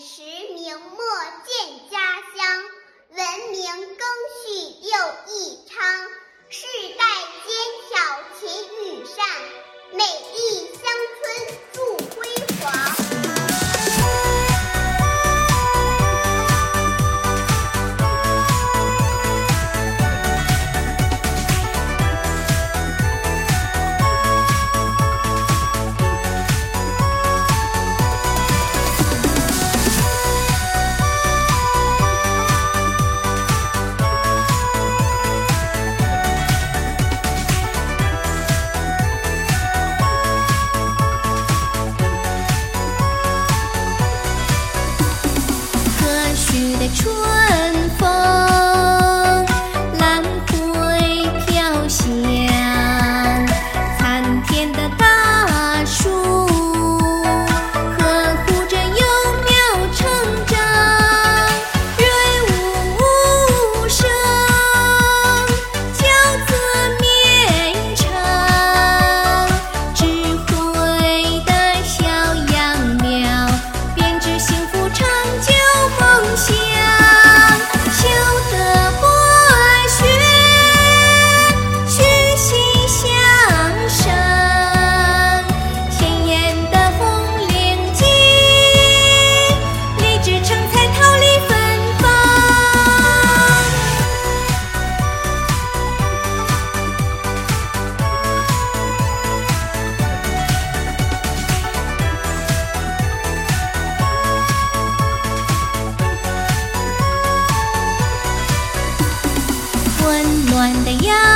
时明末建家乡，文明更续又一。春。温暖的阳